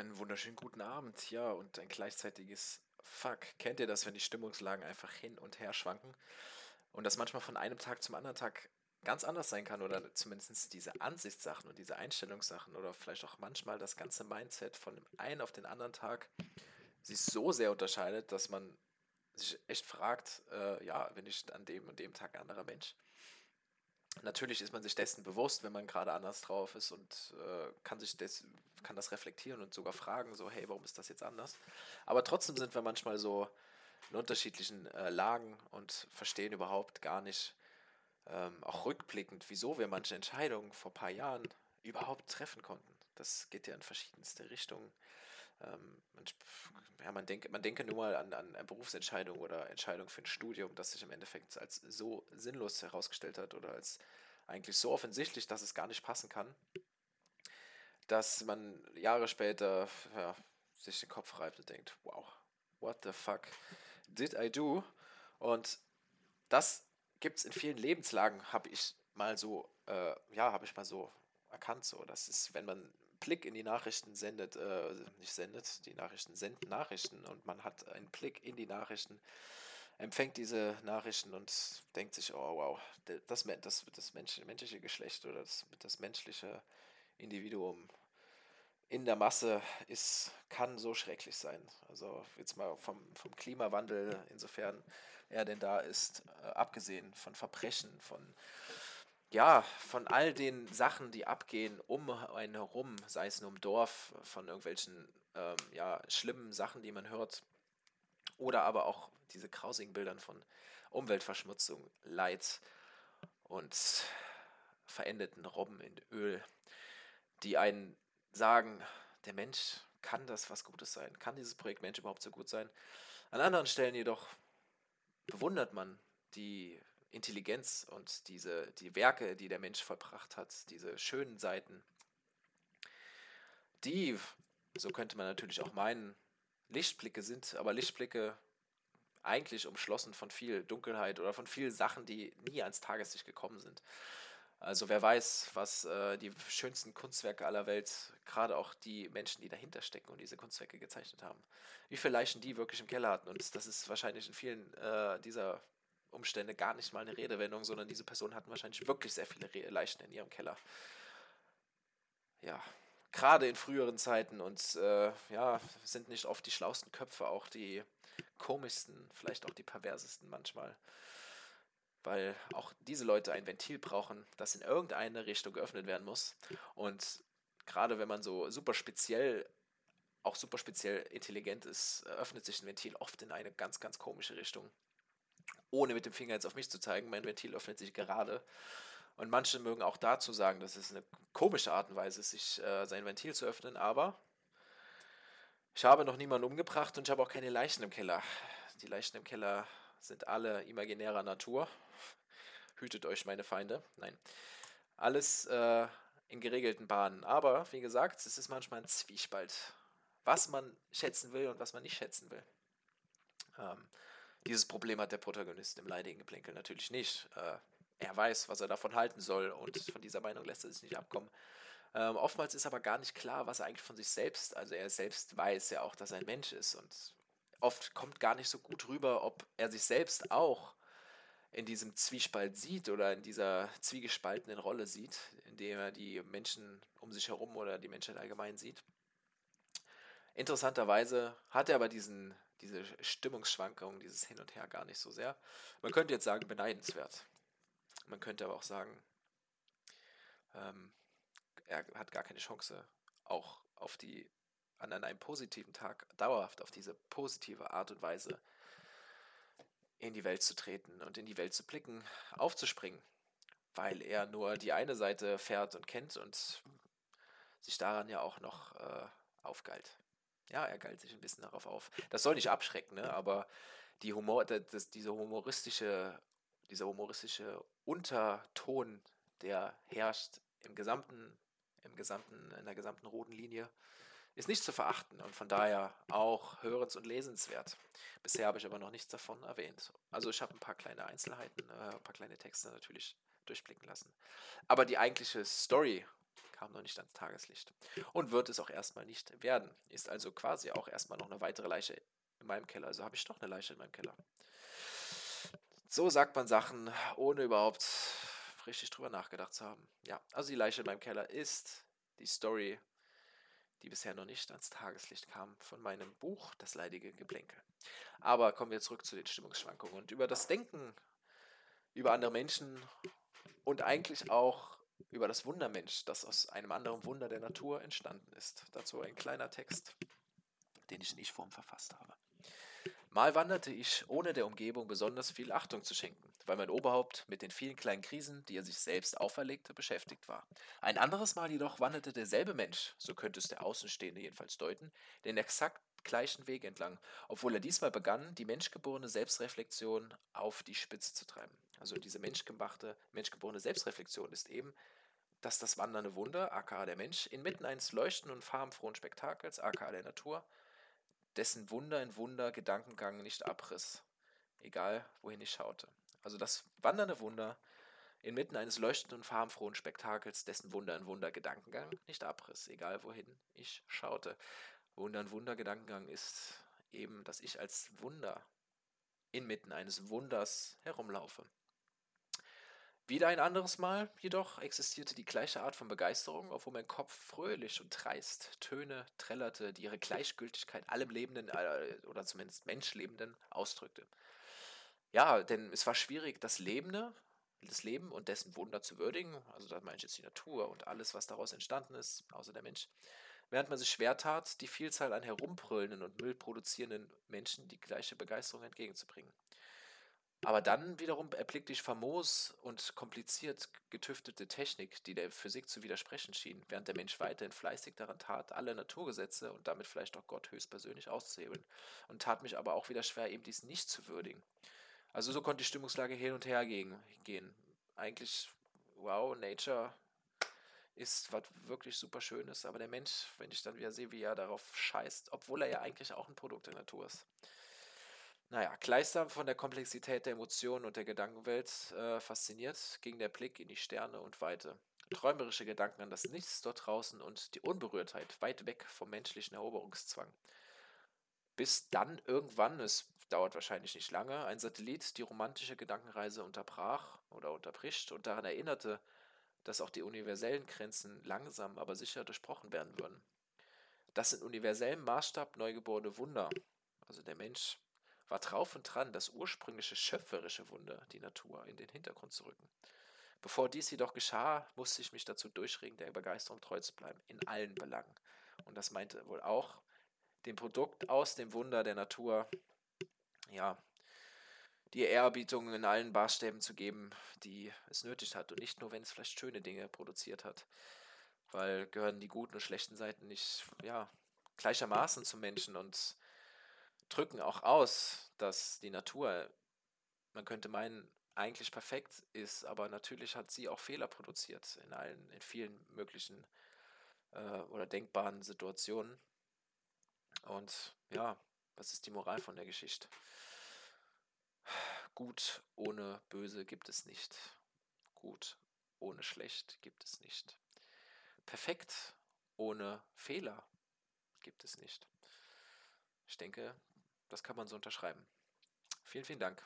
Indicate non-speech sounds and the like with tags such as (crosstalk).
Einen wunderschönen guten Abend, ja, und ein gleichzeitiges Fuck. Kennt ihr das, wenn die Stimmungslagen einfach hin und her schwanken? Und das manchmal von einem Tag zum anderen Tag ganz anders sein kann oder zumindest diese Ansichtssachen und diese Einstellungssachen oder vielleicht auch manchmal das ganze Mindset von dem einen auf den anderen Tag sich so sehr unterscheidet, dass man sich echt fragt, äh, ja, bin ich an dem und dem Tag ein anderer Mensch? Natürlich ist man sich dessen bewusst, wenn man gerade anders drauf ist und äh, kann sich des, kann das reflektieren und sogar fragen, so, hey, warum ist das jetzt anders? Aber trotzdem sind wir manchmal so in unterschiedlichen äh, Lagen und verstehen überhaupt gar nicht, ähm, auch rückblickend, wieso wir manche Entscheidungen vor ein paar Jahren überhaupt treffen konnten. Das geht ja in verschiedenste Richtungen. Ähm, man, ja, man, denke, man denke nur mal an, an Berufsentscheidung oder Entscheidung für ein Studium, das sich im Endeffekt als so sinnlos herausgestellt hat oder als eigentlich so offensichtlich, dass es gar nicht passen kann, dass man Jahre später ja, sich den Kopf reibt und denkt, wow, what the fuck did I do? Und das gibt es in vielen Lebenslagen, habe ich mal so, äh, ja, habe ich mal so erkannt, so, das ist, wenn man Blick in die Nachrichten sendet, äh, nicht sendet, die Nachrichten senden Nachrichten und man hat einen Blick in die Nachrichten, empfängt diese Nachrichten und denkt sich, oh wow, das, das, das menschliche Geschlecht oder das, das menschliche Individuum in der Masse ist, kann so schrecklich sein. Also jetzt mal vom, vom Klimawandel, insofern er denn da ist, äh, abgesehen von Verbrechen, von ja, von all den Sachen, die abgehen um einen herum, sei es nur im Dorf, von irgendwelchen ähm, ja, schlimmen Sachen, die man hört, oder aber auch diese grausigen Bildern von Umweltverschmutzung, Leid und verendeten Robben in Öl, die einen sagen, der Mensch kann das was Gutes sein, kann dieses Projekt Mensch überhaupt so gut sein. An anderen Stellen jedoch bewundert man die Intelligenz und diese, die Werke, die der Mensch vollbracht hat, diese schönen Seiten, die, so könnte man natürlich auch meinen, Lichtblicke sind, aber Lichtblicke eigentlich umschlossen von viel Dunkelheit oder von vielen Sachen, die nie ans Tageslicht gekommen sind. Also wer weiß, was äh, die schönsten Kunstwerke aller Welt, gerade auch die Menschen, die dahinter stecken und diese Kunstwerke gezeichnet haben, wie viele Leichen die wirklich im Keller hatten. Und das ist wahrscheinlich in vielen äh, dieser Umstände gar nicht mal eine Redewendung, sondern diese Personen hatten wahrscheinlich wirklich sehr viele Leichen in ihrem Keller. Ja, gerade in früheren Zeiten und äh, ja, sind nicht oft die schlausten Köpfe auch die komischsten, vielleicht auch die perversesten manchmal. Weil auch diese Leute ein Ventil brauchen, das in irgendeine Richtung geöffnet werden muss. Und gerade wenn man so super speziell, auch super speziell intelligent ist, öffnet sich ein Ventil oft in eine ganz, ganz komische Richtung ohne mit dem Finger jetzt auf mich zu zeigen, mein Ventil öffnet sich gerade. Und manche mögen auch dazu sagen, dass es eine komische Art und Weise ist, sich äh, sein Ventil zu öffnen, aber ich habe noch niemanden umgebracht und ich habe auch keine Leichen im Keller. Die Leichen im Keller sind alle imaginärer Natur. Hütet euch, meine Feinde. Nein. Alles äh, in geregelten Bahnen. Aber, wie gesagt, es ist manchmal ein Zwiespalt, was man schätzen will und was man nicht schätzen will. Ähm, dieses Problem hat der Protagonist im leidigen Geplänkel natürlich nicht. Äh, er weiß, was er davon halten soll und (laughs) von dieser Meinung lässt er sich nicht abkommen. Ähm, oftmals ist aber gar nicht klar, was er eigentlich von sich selbst, also er selbst weiß ja auch, dass er ein Mensch ist und oft kommt gar nicht so gut rüber, ob er sich selbst auch in diesem Zwiespalt sieht oder in dieser zwiegespaltenen Rolle sieht, in dem er die Menschen um sich herum oder die Menschheit allgemein sieht. Interessanterweise hat er aber diesen diese Stimmungsschwankungen, dieses Hin und Her gar nicht so sehr. Man könnte jetzt sagen, beneidenswert. Man könnte aber auch sagen, ähm, er hat gar keine Chance, auch auf die, an einem positiven Tag dauerhaft auf diese positive Art und Weise in die Welt zu treten und in die Welt zu blicken, aufzuspringen, weil er nur die eine Seite fährt und kennt und sich daran ja auch noch äh, aufgeilt ja, er galt sich ein bisschen darauf auf. Das soll nicht abschrecken, ne? aber die Humor, das, diese humoristische, dieser humoristische Unterton, der herrscht im gesamten, im gesamten, in der gesamten roten Linie, ist nicht zu verachten und von daher auch hörens- und lesenswert. Bisher habe ich aber noch nichts davon erwähnt. Also ich habe ein paar kleine Einzelheiten, äh, ein paar kleine Texte natürlich durchblicken lassen. Aber die eigentliche Story kam noch nicht ans Tageslicht. Und wird es auch erstmal nicht werden. Ist also quasi auch erstmal noch eine weitere Leiche in meinem Keller. Also habe ich doch eine Leiche in meinem Keller. So sagt man Sachen, ohne überhaupt richtig drüber nachgedacht zu haben. Ja, also die Leiche in meinem Keller ist die Story, die bisher noch nicht ans Tageslicht kam von meinem Buch Das leidige Geplänkel. Aber kommen wir zurück zu den Stimmungsschwankungen und über das Denken über andere Menschen und eigentlich auch über das Wundermensch, das aus einem anderen Wunder der Natur entstanden ist. Dazu ein kleiner Text, den ich in Ich-Form verfasst habe. Mal wanderte ich, ohne der Umgebung besonders viel Achtung zu schenken, weil mein Oberhaupt mit den vielen kleinen Krisen, die er sich selbst auferlegte, beschäftigt war. Ein anderes Mal jedoch wanderte derselbe Mensch, so könnte es der Außenstehende jedenfalls deuten, den exakt gleichen Weg entlang, obwohl er diesmal begann, die menschgeborene Selbstreflexion auf die Spitze zu treiben. Also diese menschgemachte, menschgeborene Selbstreflexion ist eben, dass das wandernde Wunder, aka der Mensch, inmitten eines leuchtenden und farbenfrohen Spektakels, aka der Natur, dessen Wunder in Wunder Gedankengang nicht abriss, egal wohin ich schaute. Also das wandernde Wunder inmitten eines leuchtenden und farbenfrohen Spektakels, dessen Wunder in Wunder Gedankengang nicht abriss, egal wohin ich schaute. Wunder in Wunder Gedankengang ist eben, dass ich als Wunder inmitten eines Wunders herumlaufe. Wieder ein anderes Mal jedoch existierte die gleiche Art von Begeisterung, obwohl mein Kopf fröhlich und dreist Töne trällerte, die ihre Gleichgültigkeit allem Lebenden äh, oder zumindest Menschlebenden ausdrückte. Ja, denn es war schwierig, das Lebende, das Leben und dessen Wunder zu würdigen, also da meine ich jetzt die Natur und alles, was daraus entstanden ist, außer der Mensch, während man sich schwer tat, die Vielzahl an herumbrüllenden und Müll produzierenden Menschen die gleiche Begeisterung entgegenzubringen. Aber dann wiederum erblickte ich famos und kompliziert getüftete Technik, die der Physik zu widersprechen schien, während der Mensch weiterhin fleißig daran tat, alle Naturgesetze und damit vielleicht auch Gott höchstpersönlich auszuhebeln. Und tat mich aber auch wieder schwer, eben dies nicht zu würdigen. Also so konnte die Stimmungslage hin und her gehen. Eigentlich, wow, Nature ist was wirklich super Schönes, aber der Mensch, wenn ich dann wieder sehe, wie er darauf scheißt, obwohl er ja eigentlich auch ein Produkt der Natur ist. Naja, gleichsam von der Komplexität der Emotionen und der Gedankenwelt äh, fasziniert, ging der Blick in die Sterne und Weite. Träumerische Gedanken an das Nichts dort draußen und die Unberührtheit weit weg vom menschlichen Eroberungszwang. Bis dann irgendwann, es dauert wahrscheinlich nicht lange, ein Satellit die romantische Gedankenreise unterbrach oder unterbricht und daran erinnerte, dass auch die universellen Grenzen langsam aber sicher durchbrochen werden würden. Das in universellem Maßstab neugeborene Wunder, also der Mensch, war drauf und dran, das ursprüngliche schöpferische Wunder, die Natur, in den Hintergrund zu rücken. Bevor dies jedoch geschah, musste ich mich dazu durchringen, der Begeisterung treu zu bleiben, in allen Belangen. Und das meinte wohl auch, dem Produkt aus dem Wunder der Natur, ja, die Ehrerbietung in allen Maßstäben zu geben, die es nötig hat. Und nicht nur, wenn es vielleicht schöne Dinge produziert hat. Weil gehören die guten und schlechten Seiten nicht, ja, gleichermaßen zum Menschen und drücken auch aus, dass die Natur, man könnte meinen, eigentlich perfekt ist, aber natürlich hat sie auch Fehler produziert in allen, in vielen möglichen äh, oder denkbaren Situationen. Und ja, was ist die Moral von der Geschichte? Gut ohne Böse gibt es nicht. Gut ohne Schlecht gibt es nicht. Perfekt ohne Fehler gibt es nicht. Ich denke, das kann man so unterschreiben. Vielen, vielen Dank.